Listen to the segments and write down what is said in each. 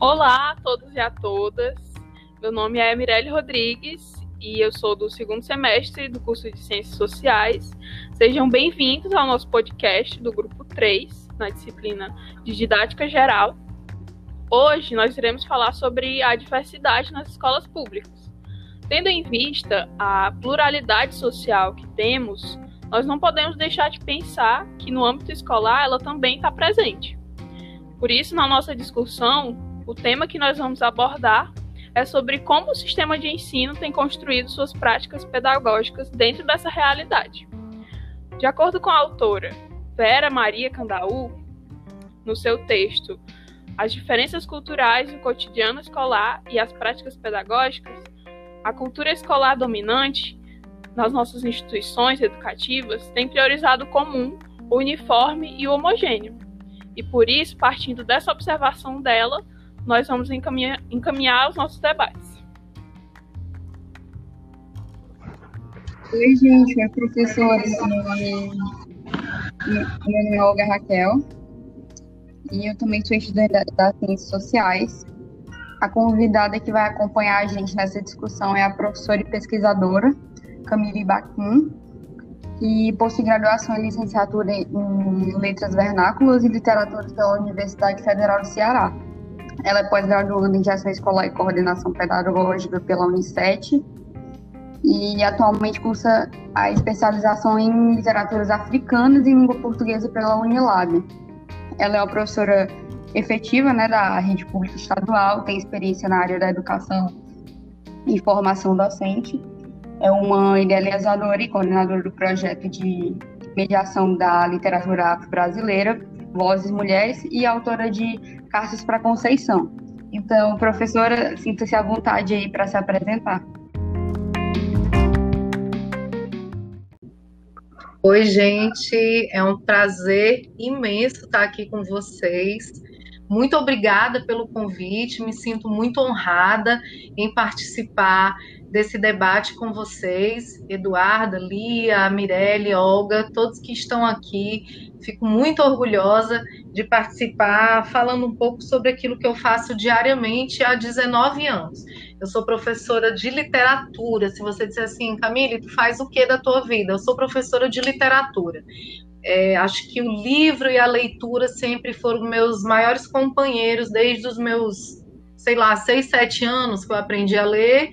Olá a todos e a todas. Meu nome é Mirelle Rodrigues e eu sou do segundo semestre do curso de Ciências Sociais. Sejam bem-vindos ao nosso podcast do grupo 3, na disciplina de Didática Geral. Hoje nós iremos falar sobre a diversidade nas escolas públicas. Tendo em vista a pluralidade social que temos, nós não podemos deixar de pensar que no âmbito escolar ela também está presente. Por isso, na nossa discussão, o tema que nós vamos abordar é sobre como o sistema de ensino tem construído suas práticas pedagógicas dentro dessa realidade. De acordo com a autora Vera Maria Candaú, no seu texto As diferenças culturais no cotidiano escolar e as práticas pedagógicas, a cultura escolar dominante nas nossas instituições educativas tem priorizado o comum, o uniforme e o homogêneo. E por isso, partindo dessa observação dela, nós vamos encaminhar, encaminhar os nossos debates. Oi, gente, oi, professores. Meu nome, é Olga Raquel e eu também sou estudante das Ciências Sociais. A convidada que vai acompanhar a gente nessa discussão é a professora e pesquisadora Camille Baquim, que possui graduação em licenciatura em Letras Vernáculas e Literatura pela Universidade Federal do Ceará. Ela é pós-graduanda em Gestão Escolar e Coordenação Pedagógica pela Unicet e atualmente cursa a especialização em literaturas africanas e língua portuguesa pela Unilab. Ela é uma professora efetiva né, da rede pública estadual, tem experiência na área da educação e formação docente, é uma idealizadora e coordenadora do projeto de mediação da literatura afro-brasileira, Vozes Mulheres, e autora de Cartas para Conceição. Então, professora, sinta-se à vontade aí para se apresentar. Oi, gente, é um prazer imenso estar aqui com vocês. Muito obrigada pelo convite, me sinto muito honrada em participar desse debate com vocês, Eduarda, Lia, Mirelle, Olga, todos que estão aqui. Fico muito orgulhosa de participar falando um pouco sobre aquilo que eu faço diariamente há 19 anos. Eu sou professora de literatura. Se você disser assim, Camille, tu faz o que da tua vida? Eu sou professora de literatura. É, acho que o livro e a leitura sempre foram meus maiores companheiros desde os meus, sei lá, seis, sete anos que eu aprendi a ler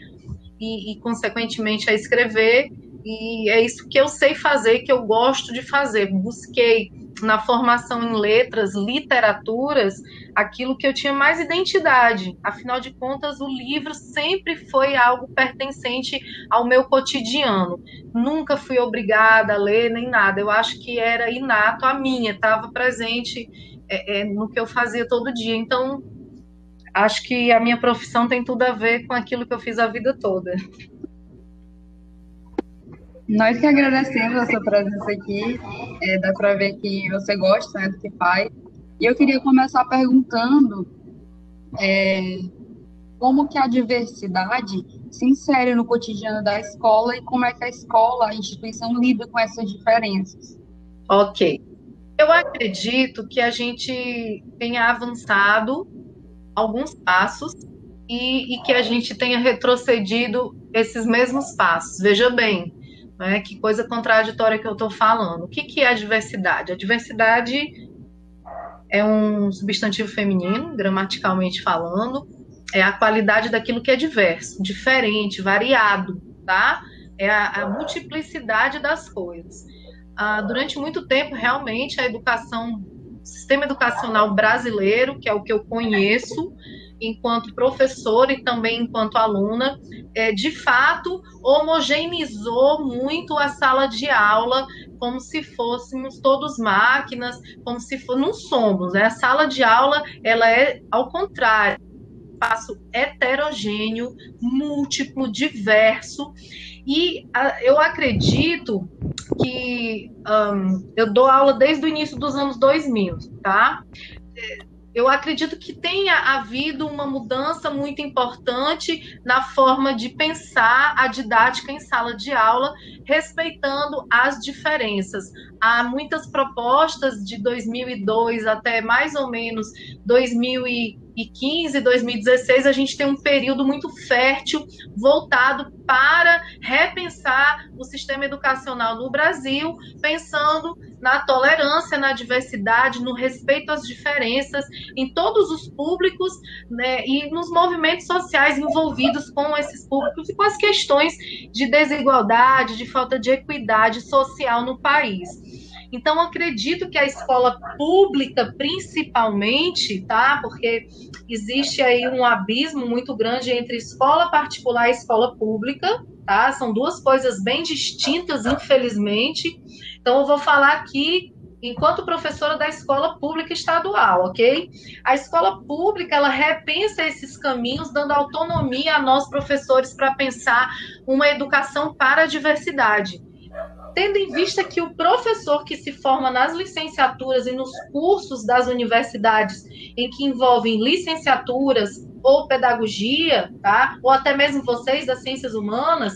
e, e, consequentemente, a escrever. E é isso que eu sei fazer, que eu gosto de fazer. Busquei na formação em letras, literaturas, aquilo que eu tinha mais identidade. Afinal de contas, o livro sempre foi algo pertencente ao meu cotidiano. Nunca fui obrigada a ler nem nada. Eu acho que era inato a minha, estava presente é, é, no que eu fazia todo dia. Então, acho que a minha profissão tem tudo a ver com aquilo que eu fiz a vida toda. Nós que agradecemos a sua presença aqui, é, dá para ver que você gosta né, do que faz. E eu queria começar perguntando é, como que a diversidade se insere no cotidiano da escola e como é que a escola, a instituição, lida com essas diferenças. Ok. Eu acredito que a gente tenha avançado alguns passos e, e, que a gente tenha retrocedido esses mesmos passos. Veja bem, né, que coisa contraditória que eu estou falando. O que, que é a diversidade? A diversidade é um substantivo feminino, gramaticalmente falando, é a qualidade daquilo que é diverso, diferente, variado, tá? É a, a multiplicidade das coisas. Ah, durante muito tempo, realmente, a educação sistema educacional brasileiro, que é o que eu conheço enquanto professora e também enquanto aluna, é, de fato homogeneizou muito a sala de aula como se fôssemos todos máquinas, como se for, não somos, né? A sala de aula ela é ao contrário, espaço heterogêneo, múltiplo, diverso, e a, eu acredito que um, eu dou aula desde o início dos anos 2000, tá? Eu acredito que tenha havido uma mudança muito importante na forma de pensar a didática em sala de aula, respeitando as diferenças. Há muitas propostas de 2002 até mais ou menos 2000 2015, 2016, a gente tem um período muito fértil voltado para repensar o sistema educacional no Brasil, pensando na tolerância, na diversidade, no respeito às diferenças em todos os públicos né, e nos movimentos sociais envolvidos com esses públicos e com as questões de desigualdade, de falta de equidade social no país. Então, acredito que a escola pública, principalmente, tá? Porque existe aí um abismo muito grande entre escola particular e escola pública, tá? São duas coisas bem distintas, infelizmente. Então, eu vou falar aqui enquanto professora da escola pública estadual, ok? A escola pública, ela repensa esses caminhos, dando autonomia a nós professores para pensar uma educação para a diversidade tendo em vista que o professor que se forma nas licenciaturas e nos cursos das universidades em que envolvem licenciaturas ou pedagogia, tá? Ou até mesmo vocês das ciências humanas,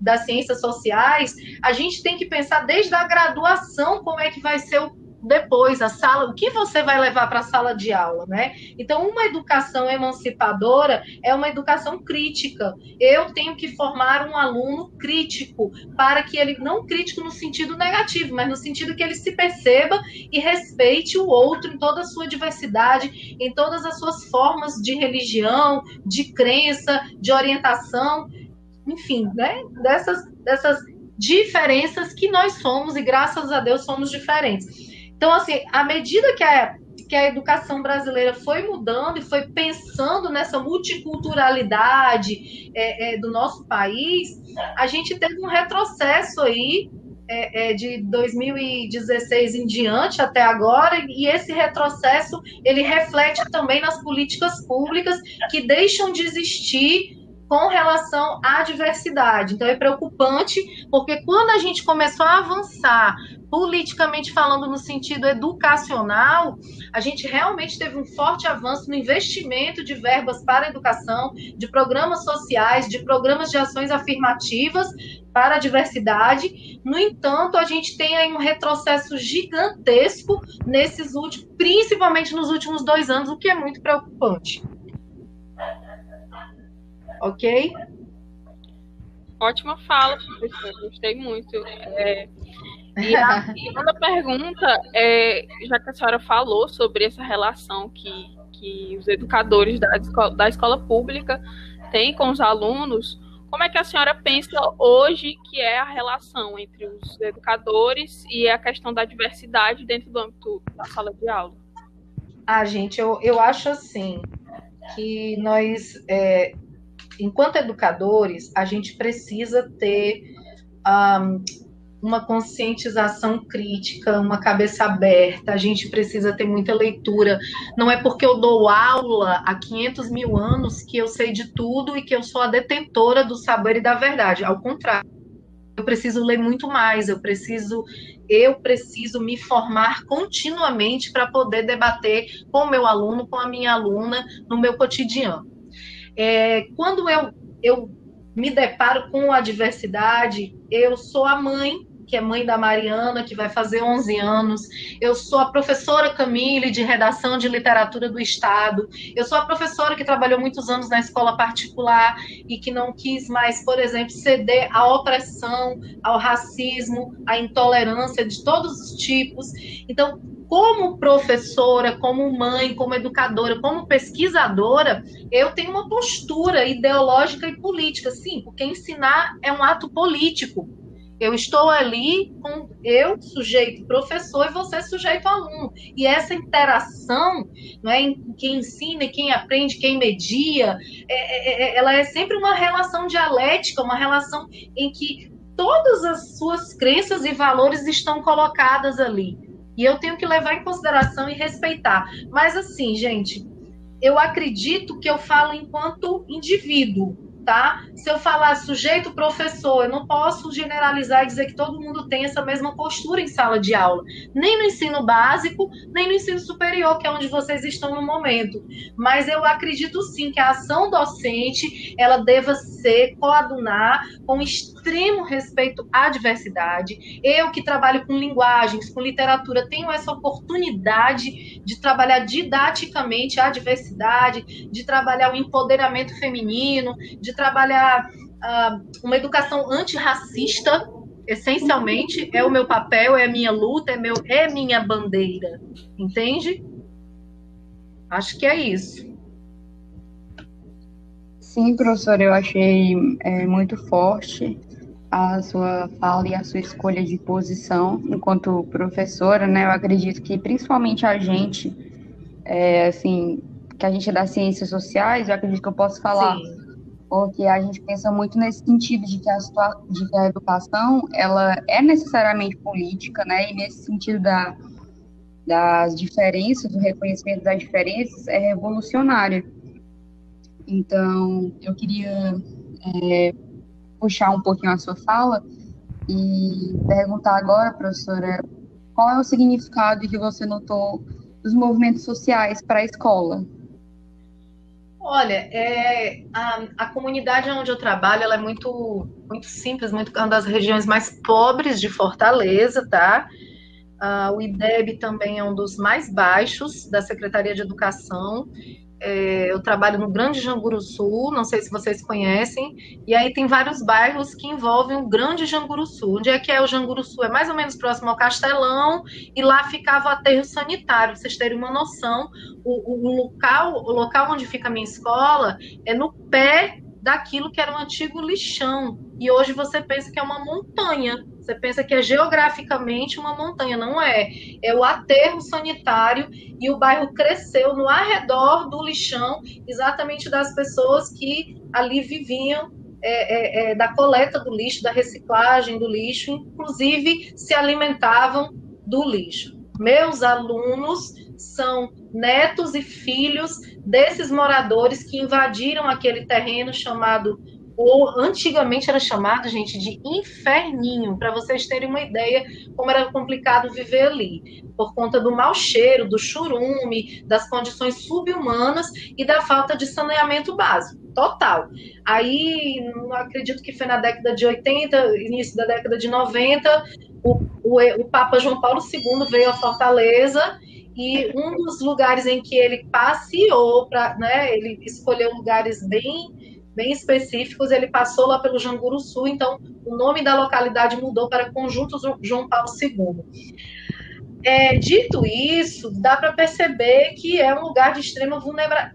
das ciências sociais, a gente tem que pensar desde a graduação como é que vai ser o depois a sala, o que você vai levar para a sala de aula, né? Então, uma educação emancipadora é uma educação crítica. Eu tenho que formar um aluno crítico para que ele não crítico no sentido negativo, mas no sentido que ele se perceba e respeite o outro em toda a sua diversidade, em todas as suas formas de religião, de crença, de orientação, enfim, né? Dessas dessas diferenças que nós somos e graças a Deus somos diferentes. Então, assim, à medida que a, que a educação brasileira foi mudando e foi pensando nessa multiculturalidade é, é, do nosso país, a gente teve um retrocesso aí é, é de 2016 em diante até agora, e esse retrocesso ele reflete também nas políticas públicas que deixam de existir com relação à diversidade. Então é preocupante, porque quando a gente começou a avançar politicamente falando no sentido educacional, a gente realmente teve um forte avanço no investimento de verbas para a educação, de programas sociais, de programas de ações afirmativas para a diversidade. No entanto, a gente tem aí um retrocesso gigantesco nesses últimos, principalmente nos últimos dois anos, o que é muito preocupante ok? Ótima fala, professor. Gostei muito. É, e a segunda pergunta, é, já que a senhora falou sobre essa relação que, que os educadores da escola, da escola pública têm com os alunos, como é que a senhora pensa hoje que é a relação entre os educadores e a questão da diversidade dentro do âmbito da sala de aula? Ah, gente, eu, eu acho assim que nós é, enquanto educadores, a gente precisa ter um, uma conscientização crítica, uma cabeça aberta, a gente precisa ter muita leitura. Não é porque eu dou aula há 500 mil anos que eu sei de tudo e que eu sou a detentora do saber e da verdade. Ao contrário, eu preciso ler muito mais, eu preciso eu preciso me formar continuamente para poder debater com o meu aluno, com a minha aluna no meu cotidiano. É, quando eu, eu me deparo com a diversidade, eu sou a mãe, que é mãe da Mariana, que vai fazer 11 anos. Eu sou a professora Camille, de redação de literatura do Estado. Eu sou a professora que trabalhou muitos anos na escola particular e que não quis mais, por exemplo, ceder à opressão, ao racismo, à intolerância de todos os tipos. Então, como professora, como mãe, como educadora, como pesquisadora, eu tenho uma postura ideológica e política, sim, porque ensinar é um ato político. Eu estou ali com eu, sujeito professor, e você, sujeito aluno. E essa interação, não é, quem ensina, quem aprende, quem media, é, é, é, ela é sempre uma relação dialética, uma relação em que todas as suas crenças e valores estão colocadas ali. E eu tenho que levar em consideração e respeitar. Mas assim, gente, eu acredito que eu falo enquanto indivíduo, tá? Se eu falar sujeito professor, eu não posso generalizar e dizer que todo mundo tem essa mesma postura em sala de aula, nem no ensino básico, nem no ensino superior, que é onde vocês estão no momento. Mas eu acredito sim que a ação docente, ela deva ser coadunar com extremo respeito à diversidade. Eu que trabalho com linguagens, com literatura, tenho essa oportunidade de trabalhar didaticamente a diversidade, de trabalhar o empoderamento feminino, de trabalhar uh, uma educação antirracista, essencialmente, é o meu papel, é a minha luta, é, meu, é minha bandeira, entende? Acho que é isso. Sim, professora, eu achei é, muito forte a sua fala e a sua escolha de posição enquanto professora, né? Eu acredito que principalmente a gente, é, assim, que a gente é das ciências sociais, eu acredito que eu posso falar, Sim. Porque a gente pensa muito nesse sentido de que, a de que a educação ela é necessariamente política, né? E nesse sentido da, das diferenças, do reconhecimento das diferenças, é revolucionária. Então, eu queria é, puxar um pouquinho a sua fala e perguntar agora, professora, qual é o significado que você notou dos movimentos sociais para a escola? Olha, é, a, a, comunidade onde eu trabalho ela é muito, muito simples, muito uma das regiões mais pobres de Fortaleza, tá? Uh, o IDEB também é um dos mais baixos da Secretaria de Educação. É, eu trabalho no Grande Janguru Sul, não sei se vocês conhecem, e aí tem vários bairros que envolvem o Grande Janguru Sul. Onde é que é o Janguru Sul? É mais ou menos próximo ao Castelão, e lá ficava o aterro sanitário, pra vocês terem uma noção. O, o, local, o local onde fica a minha escola é no pé daquilo que era um antigo lixão, e hoje você pensa que é uma montanha. Você pensa que é geograficamente uma montanha, não é. É o aterro sanitário e o bairro cresceu no arredor do lixão, exatamente das pessoas que ali viviam é, é, é, da coleta do lixo, da reciclagem do lixo, inclusive se alimentavam do lixo. Meus alunos são netos e filhos desses moradores que invadiram aquele terreno chamado ou antigamente era chamado, gente, de inferninho, para vocês terem uma ideia como era complicado viver ali, por conta do mau cheiro, do churume, das condições subhumanas e da falta de saneamento básico, total. Aí, acredito que foi na década de 80, início da década de 90, o, o, o Papa João Paulo II veio a Fortaleza e um dos lugares em que ele passeou para, né, ele escolheu lugares bem bem específicos, ele passou lá pelo Janguru Sul, então o nome da localidade mudou para Conjunto João Paulo II. É, dito isso, dá para perceber que é um lugar de extrema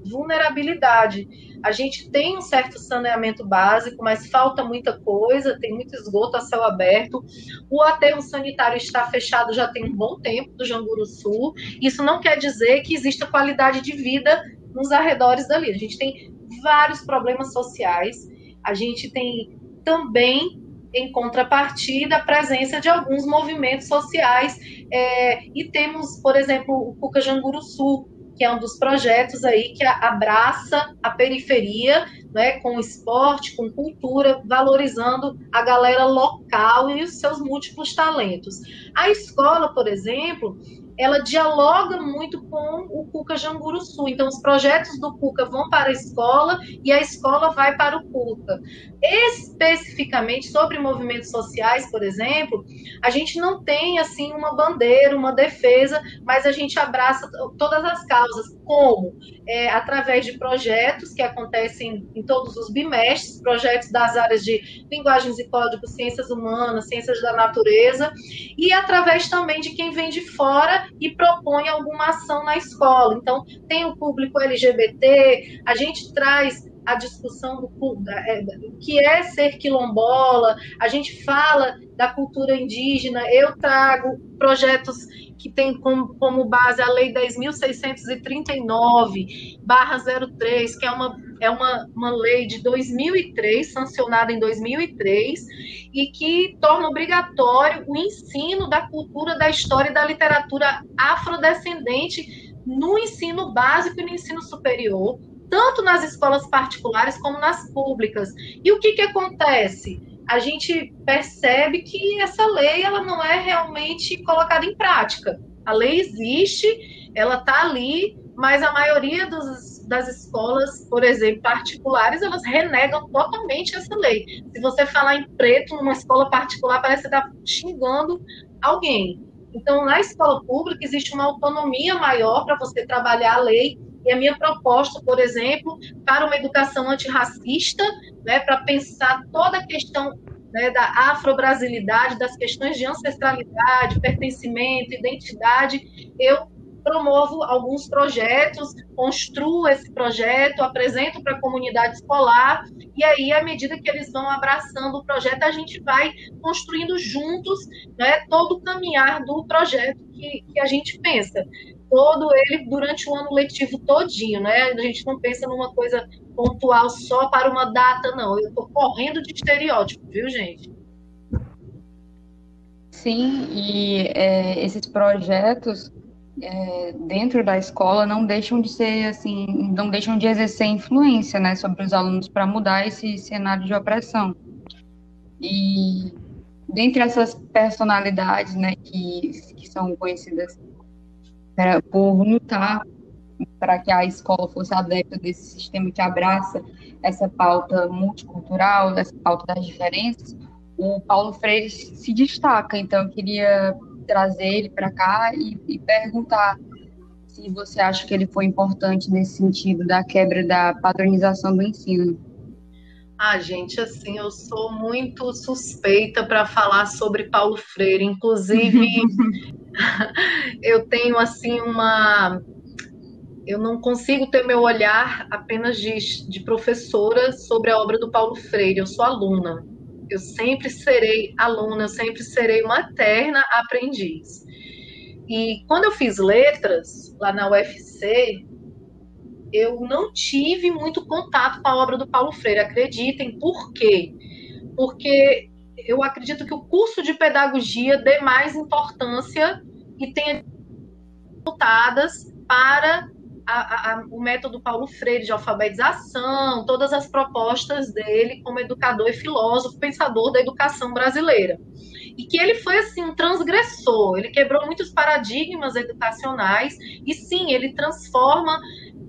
vulnerabilidade. A gente tem um certo saneamento básico, mas falta muita coisa, tem muito esgoto a céu aberto. O aterro sanitário está fechado já tem um bom tempo do Janguru Sul. Isso não quer dizer que exista qualidade de vida nos arredores dali. A gente tem vários problemas sociais. A gente tem também, em contrapartida, a presença de alguns movimentos sociais. É, e temos, por exemplo, o Cuca Janguru Sul, que é um dos projetos aí que abraça a periferia, né, com esporte, com cultura, valorizando a galera local e os seus múltiplos talentos. A escola, por exemplo, ela dialoga muito com o Cuca Sul. Então, os projetos do Cuca vão para a escola e a escola vai para o Cuca. Especificamente sobre movimentos sociais, por exemplo, a gente não tem assim uma bandeira, uma defesa, mas a gente abraça todas as causas. Como? É, através de projetos que acontecem em todos os bimestres, projetos das áreas de linguagens e códigos, ciências humanas, ciências da natureza, e através também de quem vem de fora e propõe alguma ação na escola. Então, tem o público LGBT, a gente traz a discussão do, é, do que é ser quilombola, a gente fala da cultura indígena, eu trago projetos que tem como, como base a Lei 10.639, barra 03, que é, uma, é uma, uma lei de 2003, sancionada em 2003, e que torna obrigatório o ensino da cultura, da história e da literatura afrodescendente no ensino básico e no ensino superior, tanto nas escolas particulares como nas públicas. E o que, que acontece? A gente percebe que essa lei ela não é realmente colocada em prática. A lei existe, ela está ali, mas a maioria dos, das escolas, por exemplo, particulares, elas renegam totalmente essa lei. Se você falar em preto numa escola particular, parece que está xingando alguém. Então, na escola pública, existe uma autonomia maior para você trabalhar a lei. E a minha proposta, por exemplo, para uma educação antirracista, né, para pensar toda a questão né, da afro-brasilidade, das questões de ancestralidade, pertencimento, identidade, eu promovo alguns projetos, construo esse projeto, apresento para a comunidade escolar, e aí, à medida que eles vão abraçando o projeto, a gente vai construindo juntos né, todo o caminhar do projeto que, que a gente pensa. Todo ele durante o ano letivo todinho, né? A gente não pensa numa coisa pontual só para uma data, não. Eu estou correndo de estereótipo, viu, gente? Sim, e é, esses projetos é, dentro da escola não deixam de ser assim, não deixam de exercer influência, né, sobre os alunos para mudar esse cenário de opressão. E dentre essas personalidades, né, que, que são conhecidas pra, por lutar para que a escola fosse adepta desse sistema que abraça essa pauta multicultural, essa pauta das diferenças, o Paulo Freire se destaca. Então, eu queria trazer ele para cá e, e perguntar se você acha que ele foi importante nesse sentido da quebra da padronização do ensino. Ah, gente, assim, eu sou muito suspeita para falar sobre Paulo Freire. Inclusive, eu tenho assim uma eu não consigo ter meu olhar apenas de, de professora sobre a obra do Paulo Freire. Eu sou aluna. Eu sempre serei aluna, eu sempre serei uma eterna aprendiz. E quando eu fiz letras lá na UFC, eu não tive muito contato com a obra do Paulo Freire. Acreditem, por quê? Porque eu acredito que o curso de pedagogia dê mais importância e tenha resultadas para a, a, o método Paulo Freire de alfabetização, todas as propostas dele como educador e filósofo, pensador da educação brasileira. E que ele foi assim um transgressor, ele quebrou muitos paradigmas educacionais e sim, ele transforma,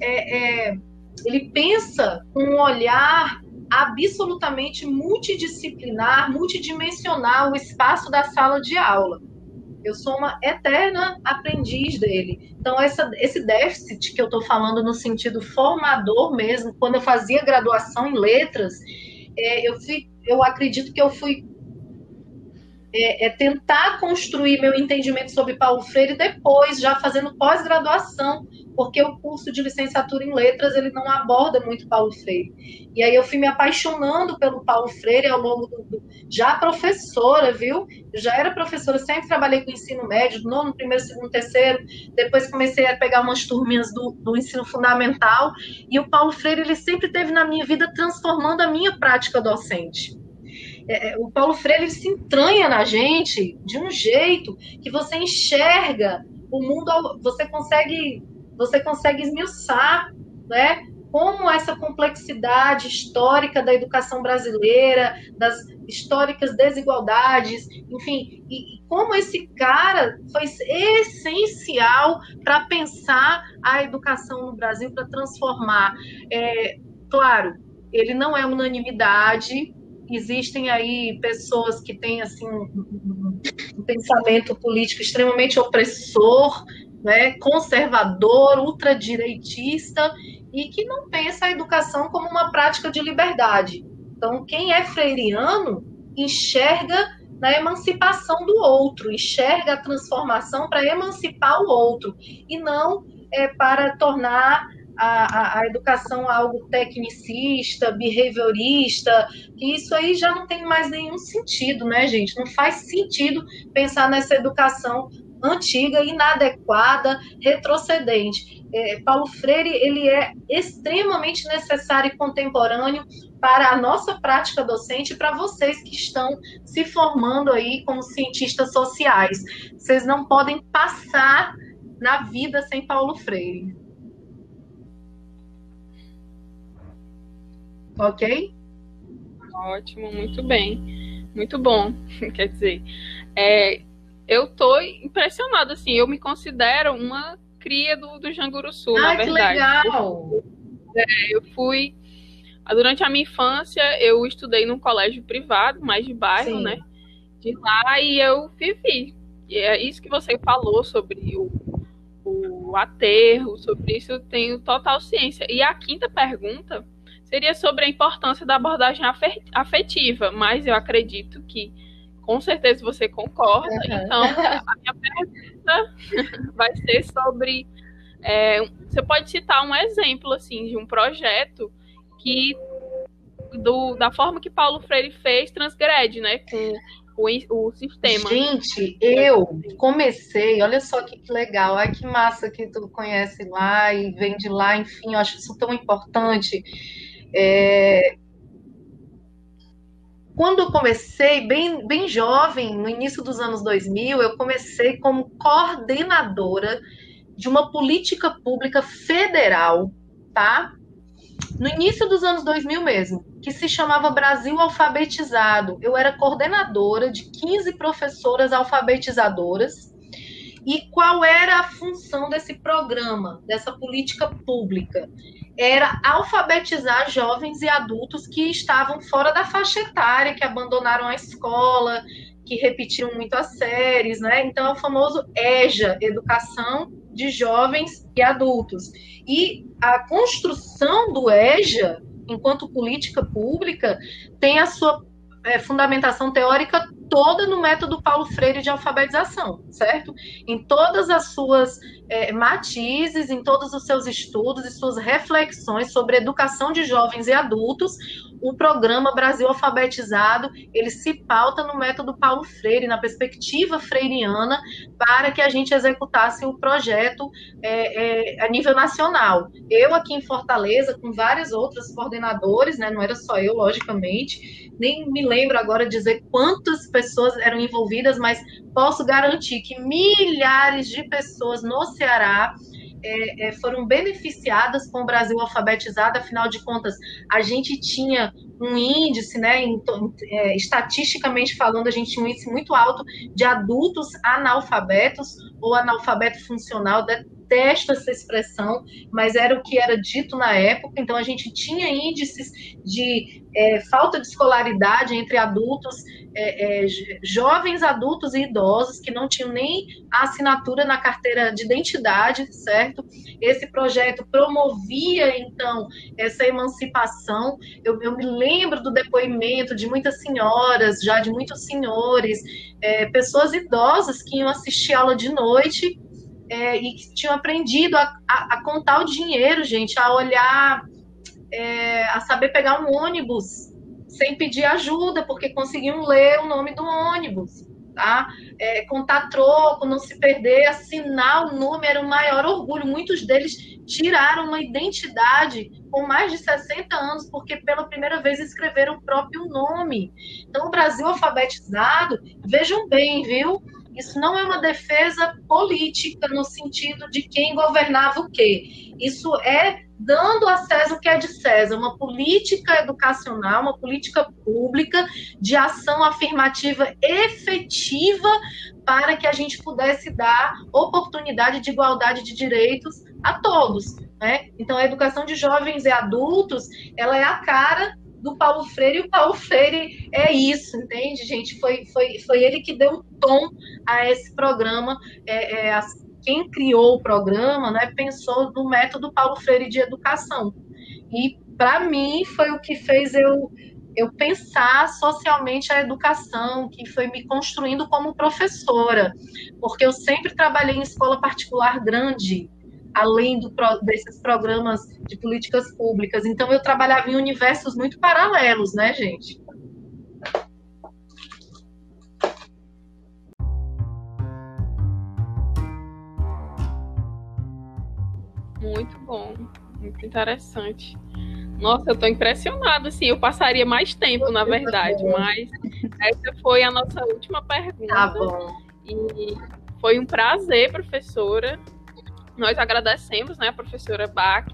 é, é, ele pensa com um olhar absolutamente multidisciplinar, multidimensional o espaço da sala de aula. Eu sou uma eterna aprendiz dele. Então, essa, esse déficit que eu estou falando no sentido formador mesmo, quando eu fazia graduação em letras, é, eu, fui, eu acredito que eu fui é, é, tentar construir meu entendimento sobre Paulo Freire depois, já fazendo pós-graduação, porque o curso de licenciatura em letras ele não aborda muito Paulo Freire. E aí eu fui me apaixonando pelo Paulo Freire ao longo do, do já professora, viu? Já era professora, sempre trabalhei com ensino médio, nono, primeiro, segundo, terceiro. Depois comecei a pegar umas turminhas do, do ensino fundamental. E o Paulo Freire ele sempre teve na minha vida transformando a minha prática docente. É, é, o Paulo Freire se entranha na gente de um jeito que você enxerga o mundo, você consegue, você consegue esmiuçar, né? Como essa complexidade histórica da educação brasileira, das históricas desigualdades, enfim, e, e como esse cara foi essencial para pensar a educação no Brasil, para transformar. É, claro, ele não é unanimidade, existem aí pessoas que têm assim um, pensamento político extremamente opressor, né, conservador, ultradireitista e que não pensa a educação como uma prática de liberdade. Então, quem é freiriano enxerga na emancipação do outro, enxerga a transformação para emancipar o outro e não é, para tornar a, a, educação algo tecnicista, behaviorista, que isso aí já não tem mais nenhum sentido, né, gente? Não faz sentido pensar nessa educação antiga, inadequada, retrocedente. É, Paulo Freire ele é extremamente necessário e contemporâneo para a nossa prática docente, para vocês que estão se formando aí como cientistas sociais. Vocês não podem passar na vida sem Paulo Freire. Ok? Ótimo, muito bem. Muito bom. Quer dizer, é, eu tô impressionada, assim, eu me considero uma cria do, do Janguru Sul, na verdade. que legal! É, eu fui. Durante a minha infância, eu estudei num colégio privado, mais de bairro, Sim. né? De lá, e eu vivi. E é isso que você falou sobre o, o aterro, sobre isso eu tenho total ciência. E a quinta pergunta seria sobre a importância da abordagem afetiva, mas eu acredito que com certeza você concorda. Uhum. Então, a minha pergunta vai ser sobre. É, você pode citar um exemplo assim de um projeto que do, da forma que Paulo Freire fez transgrede, né, com o, o sistema. Gente, eu comecei, olha só que legal, ai que massa que tu conhece lá e vem de lá, enfim, eu acho isso tão importante. É, quando eu comecei, bem, bem jovem, no início dos anos 2000, eu comecei como coordenadora de uma política pública federal, tá? No início dos anos 2000 mesmo, que se chamava Brasil Alfabetizado. Eu era coordenadora de 15 professoras alfabetizadoras. E qual era a função desse programa, dessa política pública? era alfabetizar jovens e adultos que estavam fora da faixa etária, que abandonaram a escola, que repetiam muito as séries, né? Então é o famoso EJA, Educação de Jovens e Adultos. E a construção do EJA, enquanto política pública, tem a sua é, fundamentação teórica toda no método Paulo Freire de alfabetização, certo? Em todas as suas é, matizes, em todos os seus estudos e suas reflexões sobre educação de jovens e adultos, o programa Brasil Alfabetizado, ele se pauta no método Paulo Freire, na perspectiva freiriana, para que a gente executasse o projeto é, é, a nível nacional. Eu aqui em Fortaleza, com vários outros coordenadores, né, não era só eu, logicamente, nem me lembro agora dizer quantas pessoas eram envolvidas, mas posso garantir que milhares de pessoas no Ceará é, é, foram beneficiadas com o Brasil alfabetizado, afinal de contas, a gente tinha um índice, né, em, é, estatisticamente falando, a gente tinha um índice muito alto de adultos analfabetos ou analfabeto funcional, detesto essa expressão, mas era o que era dito na época, então a gente tinha índices de é, falta de escolaridade entre adultos é, é, jovens adultos e idosos que não tinham nem a assinatura na carteira de identidade, certo? Esse projeto promovia, então, essa emancipação. Eu, eu me lembro do depoimento de muitas senhoras, já de muitos senhores, é, pessoas idosas que iam assistir aula de noite é, e que tinham aprendido a, a, a, contar o dinheiro, gente, a olhar, é, a saber pegar um ônibus sem pedir ajuda, porque conseguiam ler o nome do ônibus, tá? É, contar troco, não se perder, assinar o número o maior orgulho. Muitos deles tiraram uma identidade com mais de 60 anos, porque pela primeira vez escreveram o próprio nome. Então, o Brasil alfabetizado, vejam bem, viu? Isso não é uma defesa política no sentido de quem governava o quê. Isso é dando a César o que é de César, uma política educacional, uma política pública de ação afirmativa efetiva para que a gente pudesse dar oportunidade de igualdade de direitos a todos. Né? Então, a educação de jovens e adultos, ela é a cara do Paulo Freire, e o Paulo Freire é isso, entende, gente? Foi, foi, foi ele que deu o tom a esse programa. É, é, quem criou o programa né, pensou no método Paulo Freire de educação. E, para mim, foi o que fez eu, eu pensar socialmente a educação, que foi me construindo como professora, porque eu sempre trabalhei em escola particular grande, além do, desses programas de políticas públicas. Então, eu trabalhava em universos muito paralelos, né, gente? Muito bom, muito interessante. Nossa, eu tô impressionada, assim, eu passaria mais tempo, na verdade, mas essa foi a nossa última pergunta. Tá bom. E foi um prazer, professora, nós agradecemos, né, a professora Bach.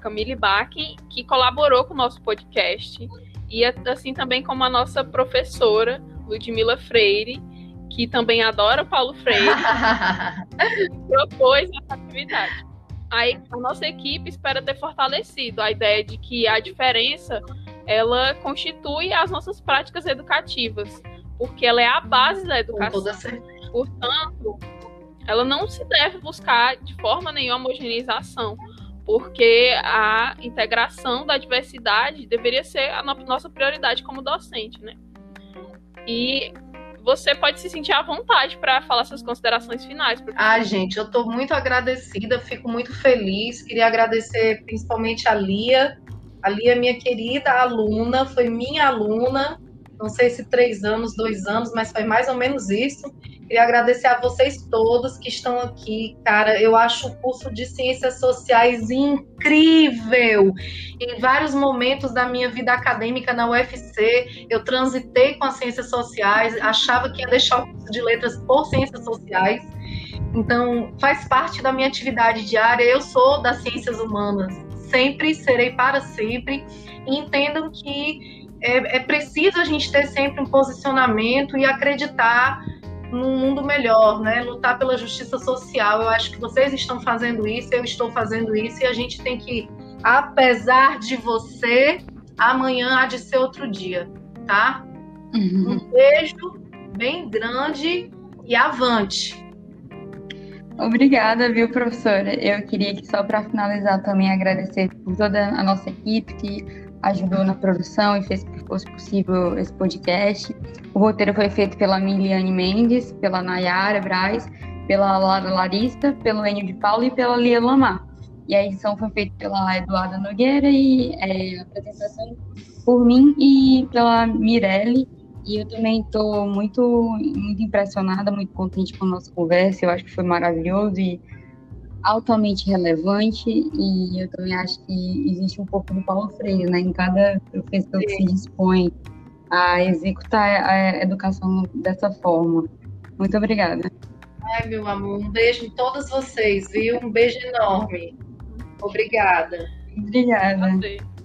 Camille Bach, que colaborou com o nosso podcast, e assim também como a nossa professora, Ludmila Freire, que também adora Paulo Freire, propôs essa atividade. Aí a nossa equipe espera ter fortalecido a ideia de que a diferença ela constitui as nossas práticas educativas, porque ela é a base da educação. Portanto, ela não se deve buscar de forma nenhuma homogeneização, porque a integração da diversidade deveria ser a nossa prioridade como docente, né? E você pode se sentir à vontade para falar suas considerações finais. Ah, gente, eu estou muito agradecida, fico muito feliz. Queria agradecer principalmente a Lia. A Lia é minha querida aluna, foi minha aluna, não sei se três anos, dois anos, mas foi mais ou menos isso. Queria agradecer a vocês todos que estão aqui, cara. Eu acho o curso de Ciências Sociais incrível. Em vários momentos da minha vida acadêmica na UFC, eu transitei com as Ciências Sociais, achava que ia deixar o curso de Letras por Ciências Sociais. Então, faz parte da minha atividade diária. Eu sou das Ciências Humanas, sempre serei para sempre. E entendam que é, é preciso a gente ter sempre um posicionamento e acreditar num mundo melhor, né? Lutar pela justiça social. Eu acho que vocês estão fazendo isso, eu estou fazendo isso, e a gente tem que, apesar de você, amanhã há de ser outro dia, tá? Uhum. Um beijo bem grande e avante. Obrigada, viu, professora? Eu queria que só para finalizar também agradecer por toda a nossa equipe que ajudou na produção e fez que fosse possível esse podcast. O roteiro foi feito pela Miliane Mendes, pela Nayara Braz, pela Lara Larista, pelo Enio de Paulo e pela Lia Lamar. E a edição foi feita pela Eduarda Nogueira e é, a apresentação por mim e pela Mirelle. E eu também estou muito, muito impressionada, muito contente com a nossa conversa. Eu acho que foi maravilhoso e altamente relevante e eu também acho que existe um pouco do Paulo Freire, né? Em cada professor que se dispõe a executar a educação dessa forma. Muito obrigada. Ai, meu amor, um beijo em todos vocês, viu? Um beijo enorme. Obrigada. Obrigada.